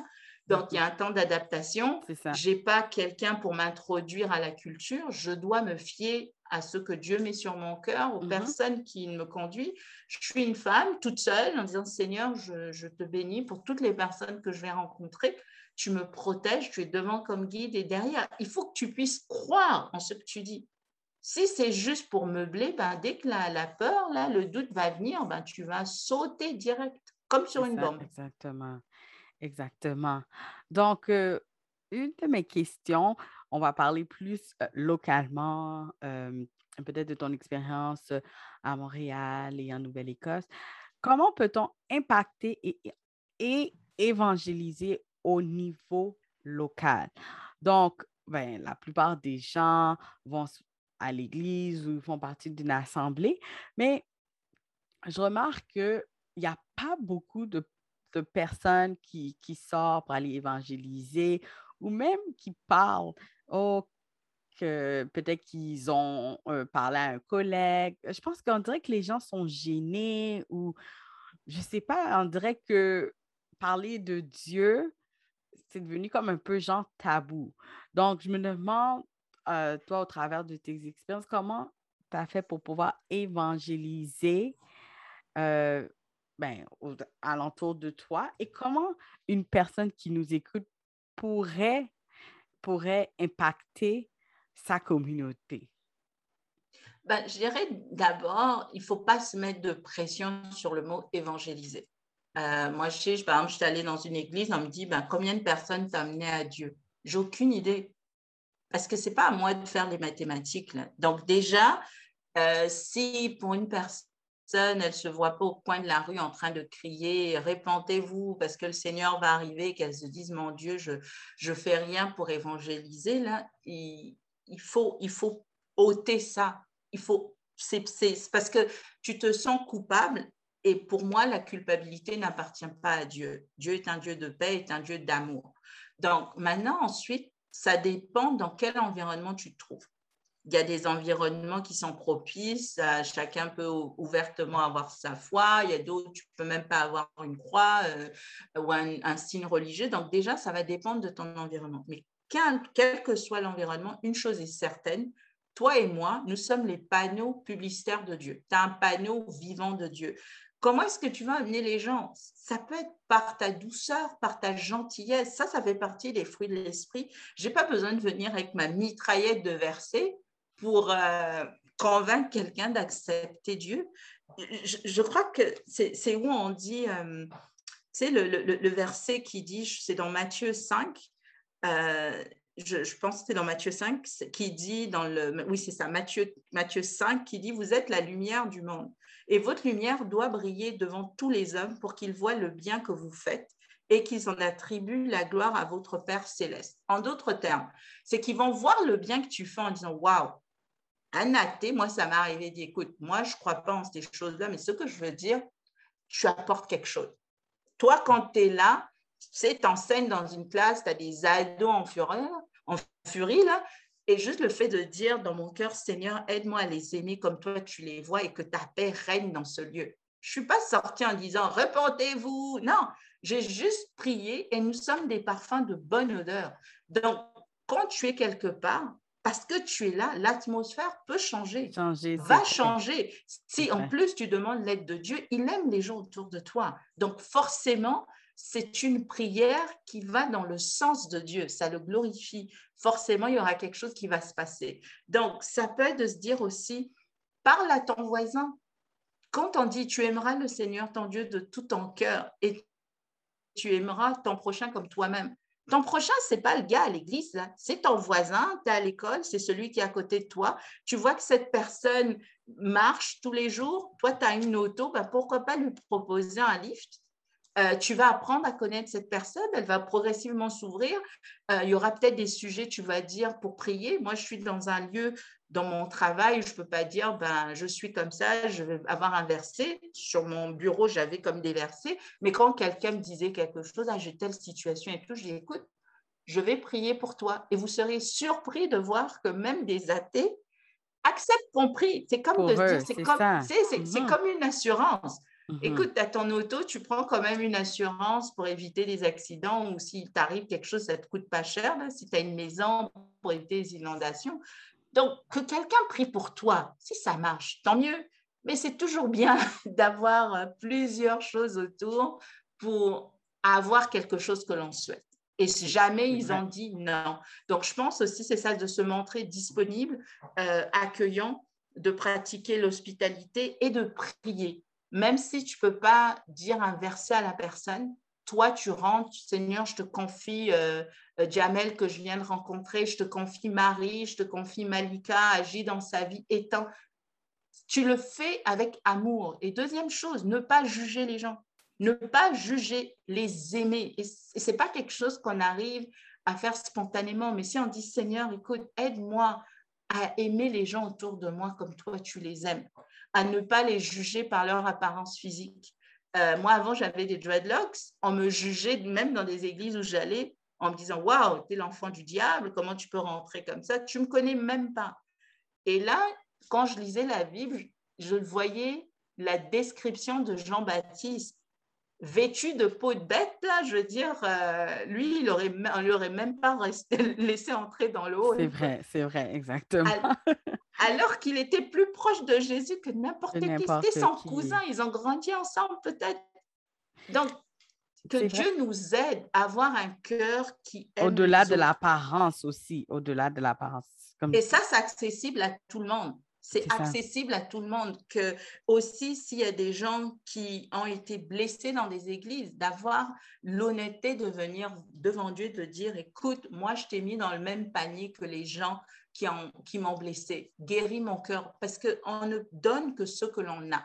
Donc, il y a un temps d'adaptation. Je n'ai pas quelqu'un pour m'introduire à la culture. Je dois me fier à ce que Dieu met sur mon cœur, aux mhm. personnes qui me conduisent. Je suis une femme toute seule en disant, Seigneur, je, je te bénis pour toutes les personnes que je vais rencontrer tu me protèges, tu es devant comme guide et derrière. Il faut que tu puisses croire en ce que tu dis. Si c'est juste pour meubler, ben, dès que la, la, peur, là, le doute va venir, ben, tu vas sauter direct, comme sur une bombe. Exactement. Exactement. Donc, euh, une de mes questions, on va parler plus euh, localement, euh, peut-être de ton expérience à Montréal et en Nouvelle-Écosse. Comment peut-on impacter et, et évangéliser au niveau local? Donc, ben, la plupart des gens vont à l'église ou font partie d'une assemblée, mais je remarque qu'il n'y a pas beaucoup de, personnes qui, sortent pour aller évangéliser ou même qui parlent. Oh, que peut-être qu'ils ont euh, parlé à un collègue. Je pense qu'on dirait que les gens sont gênés ou je ne sais pas, on dirait que parler de Dieu, c'est devenu comme un peu genre tabou. Donc, je me demande euh, toi, au travers de tes expériences, comment tu as fait pour pouvoir évangéliser euh, ben, alentour de toi? Et comment une personne qui nous écoute pourrait, pourrait impacter sa communauté? Ben, je dirais d'abord, il ne faut pas se mettre de pression sur le mot évangéliser. Euh, moi, je sais, par exemple, je suis allée dans une église, on me dit ben, combien de personnes t'ont amené à Dieu? J'ai aucune idée parce que ce n'est pas à moi de faire les mathématiques. Donc déjà, euh, si pour une personne, elle ne se voit pas au coin de la rue en train de crier, répentez-vous parce que le Seigneur va arriver, qu'elle se dise, mon Dieu, je ne fais rien pour évangéliser, là, il, faut, il faut ôter ça. Il faut, c'est, parce que tu te sens coupable et pour moi, la culpabilité n'appartient pas à Dieu. Dieu est un Dieu de paix, est un Dieu d'amour. Donc maintenant, ensuite, ça dépend dans quel environnement tu te trouves. Il y a des environnements qui sont propices, chacun peut ouvertement avoir sa foi, il y a d'autres, tu peux même pas avoir une croix euh, ou un, signe religieux. Donc déjà, ça va dépendre de ton environnement. Mais quel, quel que soit l'environnement, une chose est certaine, toi et moi, nous sommes les panneaux publicitaires de Dieu. Tu as un panneau vivant de Dieu. Comment est-ce que tu vas amener les gens? Ça peut être par ta douceur, par ta gentillesse. Ça, ça fait partie des fruits de l'esprit. Je n'ai pas besoin de venir avec ma mitraillette de versets pour euh, convaincre quelqu'un d'accepter Dieu. Je, crois que c'est où on dit, euh, tu sais, le, verset qui dit, c'est dans Matthieu 5, euh, je, pense que c'est dans Matthieu 5, qui dit dans le, oui c'est ça, Matthieu, Matthieu 5, qui dit, vous êtes la lumière du monde. Et votre lumière doit briller devant tous les hommes pour qu'ils voient le bien que vous faites et qu'ils en attribuent la gloire à votre Père céleste. En d'autres termes, c'est qu'ils vont voir le bien que tu fais en disant Waouh, un athée, moi, ça m'est arrivé dit Écoute, moi, je crois pas en ces choses-là, mais ce que je veux dire, tu apportes quelque chose. Toi, quand tu es là, tu sais, t'enseignes dans une classe, tu as des ados en furie, en furie là, et juste le fait de dire dans mon cœur, Seigneur, aide-moi à les aimer comme toi tu les vois et que ta paix règne dans ce lieu. Je ne suis pas sortie en disant repentez-vous. Non, j'ai juste prié et nous sommes des parfums de bonne odeur. Donc, quand tu es quelque part, parce que tu es là, l'atmosphère peut changer, changer va changer. Si en plus tu demandes l'aide de Dieu, il aime les gens autour de toi. Donc forcément, c'est une prière qui va dans le sens de Dieu, ça le glorifie. Forcément, il y aura quelque chose qui va se passer. Donc, ça peut être de se dire aussi, parle à ton voisin. Quand on dit, tu aimeras le Seigneur, ton Dieu, de tout ton cœur et tu aimeras ton prochain comme toi-même. Ton prochain, ce n'est pas le gars à l'église, c'est ton voisin, tu es à l'école, c'est celui qui est à côté de toi. Tu vois que cette personne marche tous les jours, toi, tu as une auto, ben pourquoi pas lui proposer un lift? Euh, tu vas apprendre à connaître cette personne, elle va progressivement s'ouvrir. Euh, il y aura peut-être des sujets, tu vas dire, pour prier. Moi, je suis dans un lieu, dans mon travail, je ne peux pas dire, ben, je suis comme ça, je vais avoir un verset. Sur mon bureau, j'avais comme des versets. Mais quand quelqu'un me disait quelque chose, ah, j'ai telle situation et tout, je dis, écoute, je vais prier pour toi. Et vous serez surpris de voir que même des athées acceptent qu'on prie. C'est comme de dire, c'est comme, mm-hmm. comme une assurance. Mm-hmm. Écoute, à ton auto, tu prends quand même une assurance pour éviter des accidents ou s'il t'arrive quelque chose, ça ne te coûte pas cher. si tu as une maison pour éviter les inondations. Donc, que quelqu'un prie pour toi, si ça marche, tant mieux. Mais c'est toujours bien [laughs] d'avoir euh, plusieurs choses autour pour avoir quelque chose que l'on souhaite. Et jamais ils ont dit non. Donc, je pense aussi, c'est ça, de se montrer disponible, euh, accueillant, de pratiquer l'hospitalité et de prier. Même si tu peux pas dire un verset à la personne, toi, tu rentres, Seigneur, je te confie euh, euh, Jamel que je viens de rencontrer, je te confie Marie, je te confie Malika, agis dans sa vie, étant. Tu le fais avec amour. Et deuxième chose, ne pas juger les gens, ne pas juger, les aimer. Et ce n'est pas quelque chose qu'on arrive à faire spontanément, mais si on dit Seigneur, écoute, aide-moi à aimer les gens autour de moi comme toi tu les aimes, à ne pas les juger par leur apparence physique. Euh, moi, avant, j'avais des dreadlocks. On me jugeait, même dans des églises où j'allais, en me disant Waouh, tu es l'enfant du diable, comment tu peux rentrer comme ça? Tu ne me connais même pas. Et là, quand je lisais la Bible, je voyais la description de Jean-Baptiste vêtu de peau de bête, là, je veux dire, euh, lui, il aurait, on lui aurait même pas resté, [laughs] laissé entrer dans l'eau. C'est vrai, c'est vrai, exactement. [laughs] Alors, qu'il était plus proche de Jésus que n'importe qui. C'était son cousin, ils ont grandi ensemble peut-être. Donc, que Dieu nous aide à avoir un cœur qui Au-delà de l'apparence aussi, au-delà de l'apparence. Et ça, c'est accessible à tout le monde. C'est accessible à tout le monde. Que aussi, s'il y a des gens qui ont été blessés dans des églises, d'avoir l'honnêteté de venir devant Dieu, de dire, écoute, moi, je t'ai mis dans le même panier que les gens qui, ont, qui m'ont blessé. Guéris mon cœur, parce qu'on ne donne que ce que l'on a.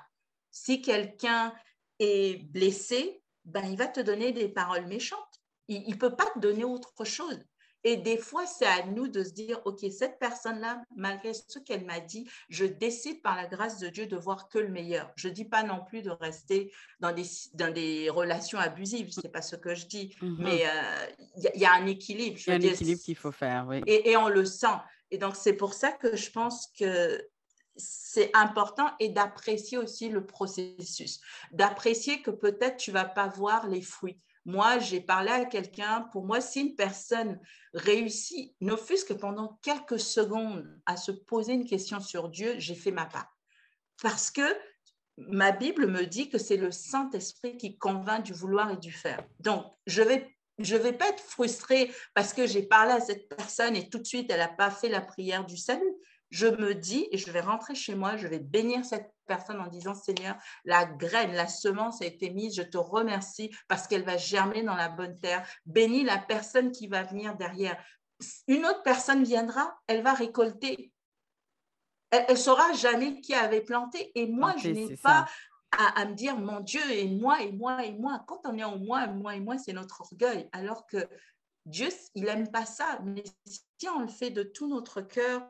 Si quelqu'un est blessé, ben, il va te donner des paroles méchantes. Il ne peut pas te donner autre chose. Et des fois, c'est à nous de se dire, OK, cette personne-là, malgré ce qu'elle m'a dit, je décide par la grâce de Dieu de voir que le meilleur. Je ne dis pas non plus de rester dans des, dans des relations abusives, ce n'est pas ce que je dis, mm-hmm. mais il euh, y, a un équilibre. Il y a un équilibre qu'il faut faire, oui. Et, et on le sent. Et donc, c'est pour ça que je pense que c'est important et d'apprécier aussi le processus, d'apprécier que peut-être tu vas pas voir les fruits. Moi, j'ai parlé à quelqu'un, pour moi, si une personne réussit, ne fût-ce que pendant quelques secondes, à se poser une question sur Dieu, j'ai fait ma part. Parce que ma Bible me dit que c'est le Saint-Esprit qui convainc du vouloir et du faire. Donc, je vais je ne vais pas être frustrée parce que j'ai parlé à cette personne et tout de suite, elle n'a pas fait la prière du salut je me dis, et je vais rentrer chez moi, je vais bénir cette personne en disant, Seigneur, la graine, la semence a été mise, je te remercie parce qu'elle va germer dans la bonne terre. Bénis la personne qui va venir derrière. Une autre personne viendra, elle va récolter. Elle ne saura jamais qui avait planté. Et moi, je n'ai pas à, me dire, mon Dieu, et moi, et moi, et moi. Quand on est en moi, moi et moi, c'est notre orgueil. Alors que Dieu, il n'aime pas ça. Mais si on le fait de tout notre cœur,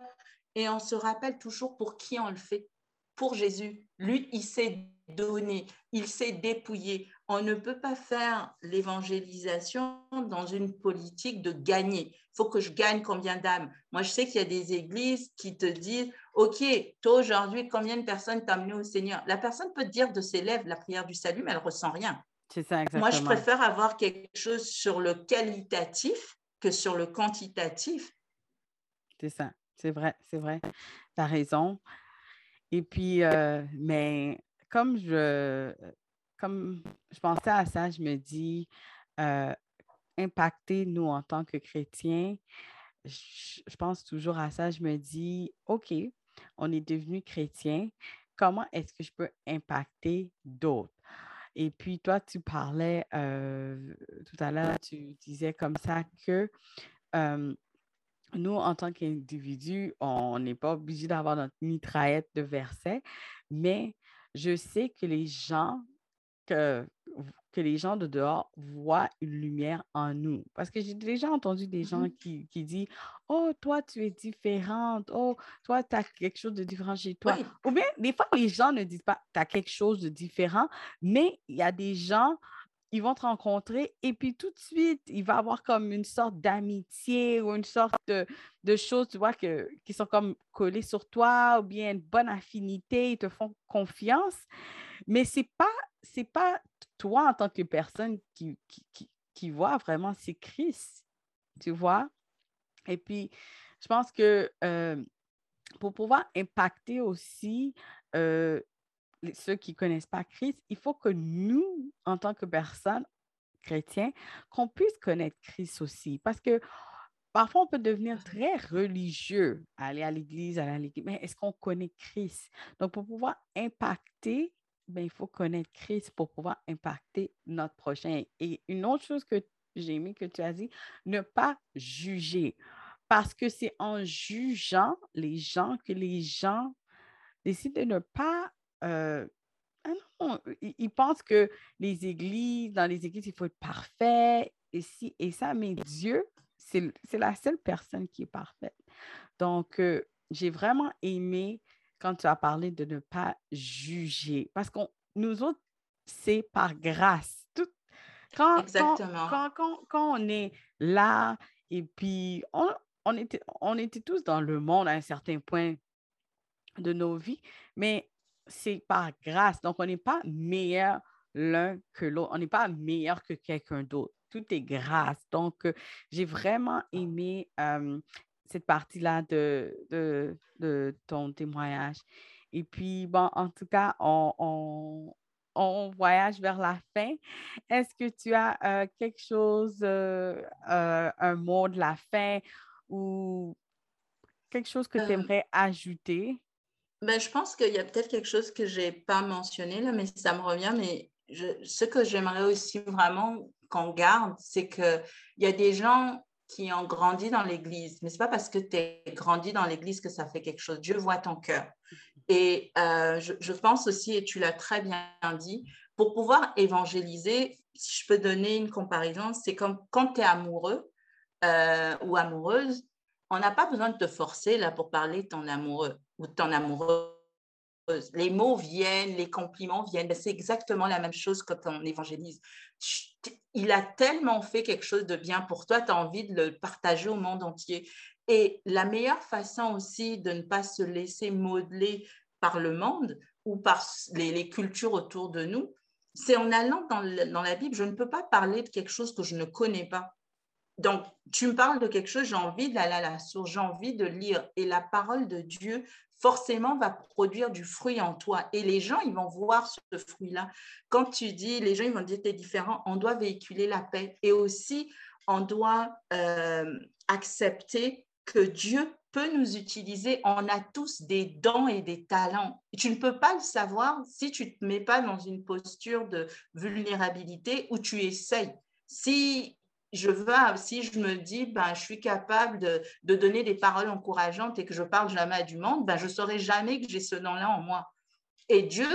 et on se rappelle toujours pour qui on le fait. Pour Jésus. Lui, il s'est donné, il s'est dépouillé. On ne peut pas faire l'évangélisation dans une politique de gagner. Il faut que je gagne combien d'âmes? Moi, je sais qu'il y a des églises qui te disent, OK, toi aujourd'hui, combien de personnes t'as amené au Seigneur? La personne peut te dire de ses lèvres la prière du salut, mais elle ressent rien. C'est ça, exactement. Moi, je préfère avoir quelque chose sur le qualitatif que sur le quantitatif. C'est ça. C'est vrai, c'est vrai. Tu as raison. Et puis, euh, mais comme je, comme je pensais à ça, je me dis, euh, impacter nous en tant que chrétiens, je, pense toujours à ça, je me dis, OK, on est devenu chrétien, comment est-ce que je peux impacter d'autres? Et puis, toi, tu parlais euh, tout à l'heure, tu disais comme ça que nous, en tant qu'individus, on n'est pas obligé d'avoir notre mitraillette de versets, mais je sais que les gens que, que les gens de dehors voient une lumière en nous. Parce que j'ai déjà entendu des gens mmh qui, qui disent Oh, toi, tu es différente. Oh, toi, tu as quelque chose de différent chez toi. Ou bien, des fois, les gens ne disent pas Tu as quelque chose de différent, mais il y a des gens ils vont te rencontrer et puis tout de suite, il va avoir comme une sorte d'amitié ou une sorte de, de choses, tu vois, que, qui sont comme collées sur toi ou bien une bonne affinité, ils te font confiance. Mais ce n'est pas, c'est pas toi en tant que personne qui, qui, qui, voit vraiment, c'est Christ, tu vois? Et puis, je pense que euh, pour pouvoir impacter aussi euh, ceux qui ne connaissent pas Christ, il faut que nous, en tant que personnes chrétiens, qu'on puisse connaître Christ aussi. Parce que parfois, on peut devenir très religieux, aller à l'église, aller à l'église, mais est-ce qu'on connaît Christ? Donc, pour pouvoir impacter, ben, il faut connaître Christ pour pouvoir impacter notre prochain. Et une autre chose que j'ai aimé que tu as dit, ne pas juger. Parce que c'est en jugeant les gens que les gens décident de ne pas euh, ah non, ils, pensent que les églises, dans les églises, il faut être parfait, et si et ça, mais Dieu, c'est la seule personne qui est parfaite. Donc, euh, j'ai vraiment aimé quand tu as parlé de ne pas juger, parce qu'on nous autres, c'est par grâce. Tout, quand, Exactement. Quand, quand, quand, on est là, et puis on, on, était, on était tous dans le monde à un certain point de nos vies, mais c'est par grâce. Donc, on n'est pas meilleur l'un que l'autre. On n'est pas meilleur que quelqu'un d'autre. Tout est grâce. Donc, euh, j'ai vraiment aimé cette partie-là de, de, ton témoignage. Et puis, bon, en tout cas, on, on, voyage vers la fin. Est-ce que tu as euh, quelque chose, euh, un mot de la fin ou quelque chose que tu aimerais ajouter? Ben, je pense qu'il y a peut-être quelque chose que je n'ai pas mentionné là, mais ça me revient. Mais ce que j'aimerais aussi vraiment qu'on garde, c'est qu'il y a des gens qui ont grandi dans l'Église, mais ce n'est pas parce que tu es grandi dans l'Église que ça fait quelque chose. Dieu voit ton cœur. Et euh, je, pense aussi, et tu l'as très bien dit, pour pouvoir évangéliser, si je peux donner une comparaison, c'est comme quand tu es amoureux euh, ou amoureuse, on n'a pas besoin de te forcer là pour parler de ton amoureux ou de ton amoureuse. Les mots viennent, les compliments viennent. Ben, c'est exactement la même chose quand on évangélise. Il a tellement fait quelque chose de bien pour toi, tu as envie de le partager au monde entier. Et la meilleure façon aussi de ne pas se laisser modeler par le monde ou par les, cultures autour de nous, c'est en allant dans, la Bible. Je ne peux pas parler de quelque chose que je ne connais pas. Donc, tu me parles de quelque chose, j'ai envie d'aller à la source, j'ai envie de lire. Et la parole de Dieu, forcément, va produire du fruit en toi. Et les gens, ils vont voir ce fruit-là. Quand tu dis, les gens, ils vont dire, tu es différent, on doit véhiculer la paix. Et aussi, on doit euh, accepter que Dieu peut nous utiliser. On a tous des dons et des talents. tu ne peux pas le savoir si tu ne te mets pas dans une posture de vulnérabilité où tu essayes. Si je veux, si je me dis, ben, je suis capable de, donner des paroles encourageantes et que je parle jamais du monde, ben, je ne saurais jamais que j'ai ce nom-là en moi. Et Dieu,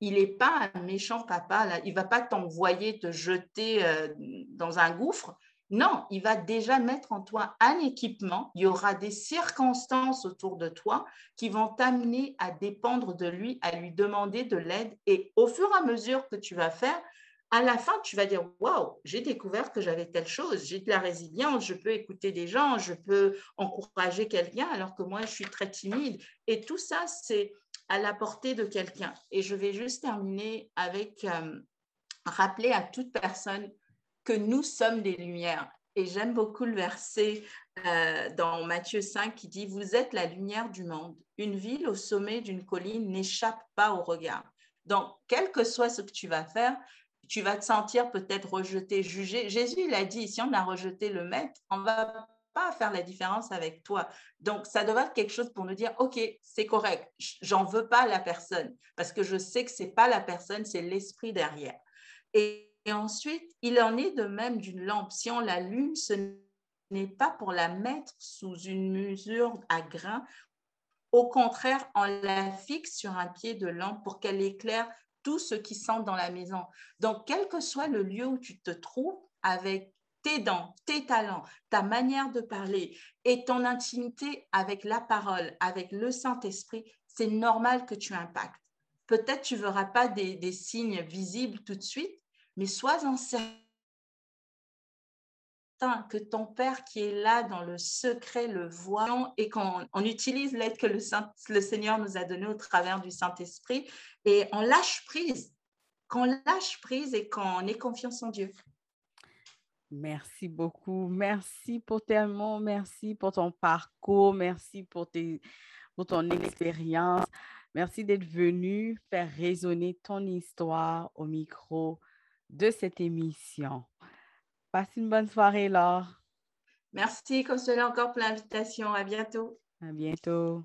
il n'est pas un méchant papa, il ne va pas t'envoyer te jeter euh, dans un gouffre. Non, il va déjà mettre en toi un équipement. Il y aura des circonstances autour de toi qui vont t'amener à dépendre de lui, à lui demander de l'aide. Et au fur et à mesure que tu vas faire, à la fin, tu vas dire Waouh, j'ai découvert que j'avais telle chose, j'ai de la résilience, je peux écouter des gens, je peux encourager quelqu'un alors que moi, je suis très timide. Et tout ça, c'est à la portée de quelqu'un. Et je vais juste terminer avec euh, rappeler à toute personne que nous sommes des lumières. Et j'aime beaucoup le verset euh, dans Matthieu 5 qui dit Vous êtes la lumière du monde. Une ville au sommet d'une colline n'échappe pas au regard. Donc, quel que soit ce que tu vas faire, tu vas te sentir peut-être rejeté, jugé. Jésus, il a dit, si on a rejeté le maître, on va pas faire la différence avec toi. Donc, ça doit être quelque chose pour nous dire, OK, c'est correct, j'en veux pas la personne, parce que je sais que c'est pas la personne, c'est l'esprit derrière. Et, ensuite, il en est de même d'une lampe. Si on l'allume, ce n'est pas pour la mettre sous une mesure à grain. Au contraire, on la fixe sur un pied de lampe pour qu'elle éclaire tout ce qui sont dans la maison. Donc, quel que soit le lieu où tu te trouves, avec tes dents, tes talents, ta manière de parler et ton intimité avec la parole, avec le Saint-Esprit, c'est normal que tu impactes. Peut-être tu ne verras pas des, signes visibles tout de suite, mais sois-en que ton Père qui est là dans le secret le voit et qu'on on utilise l'aide que le, le Seigneur nous a donnée au travers du Saint-Esprit et on lâche prise, qu'on lâche prise et qu'on ait confiance en Dieu. Merci beaucoup. Merci pour tes mots. Merci pour ton parcours. Merci pour, tes, pour ton expérience. Merci d'être venu faire résonner ton histoire au micro de cette émission. Passe une bonne soirée, Laure. Merci, Consuela, encore pour l'invitation. À bientôt. À bientôt.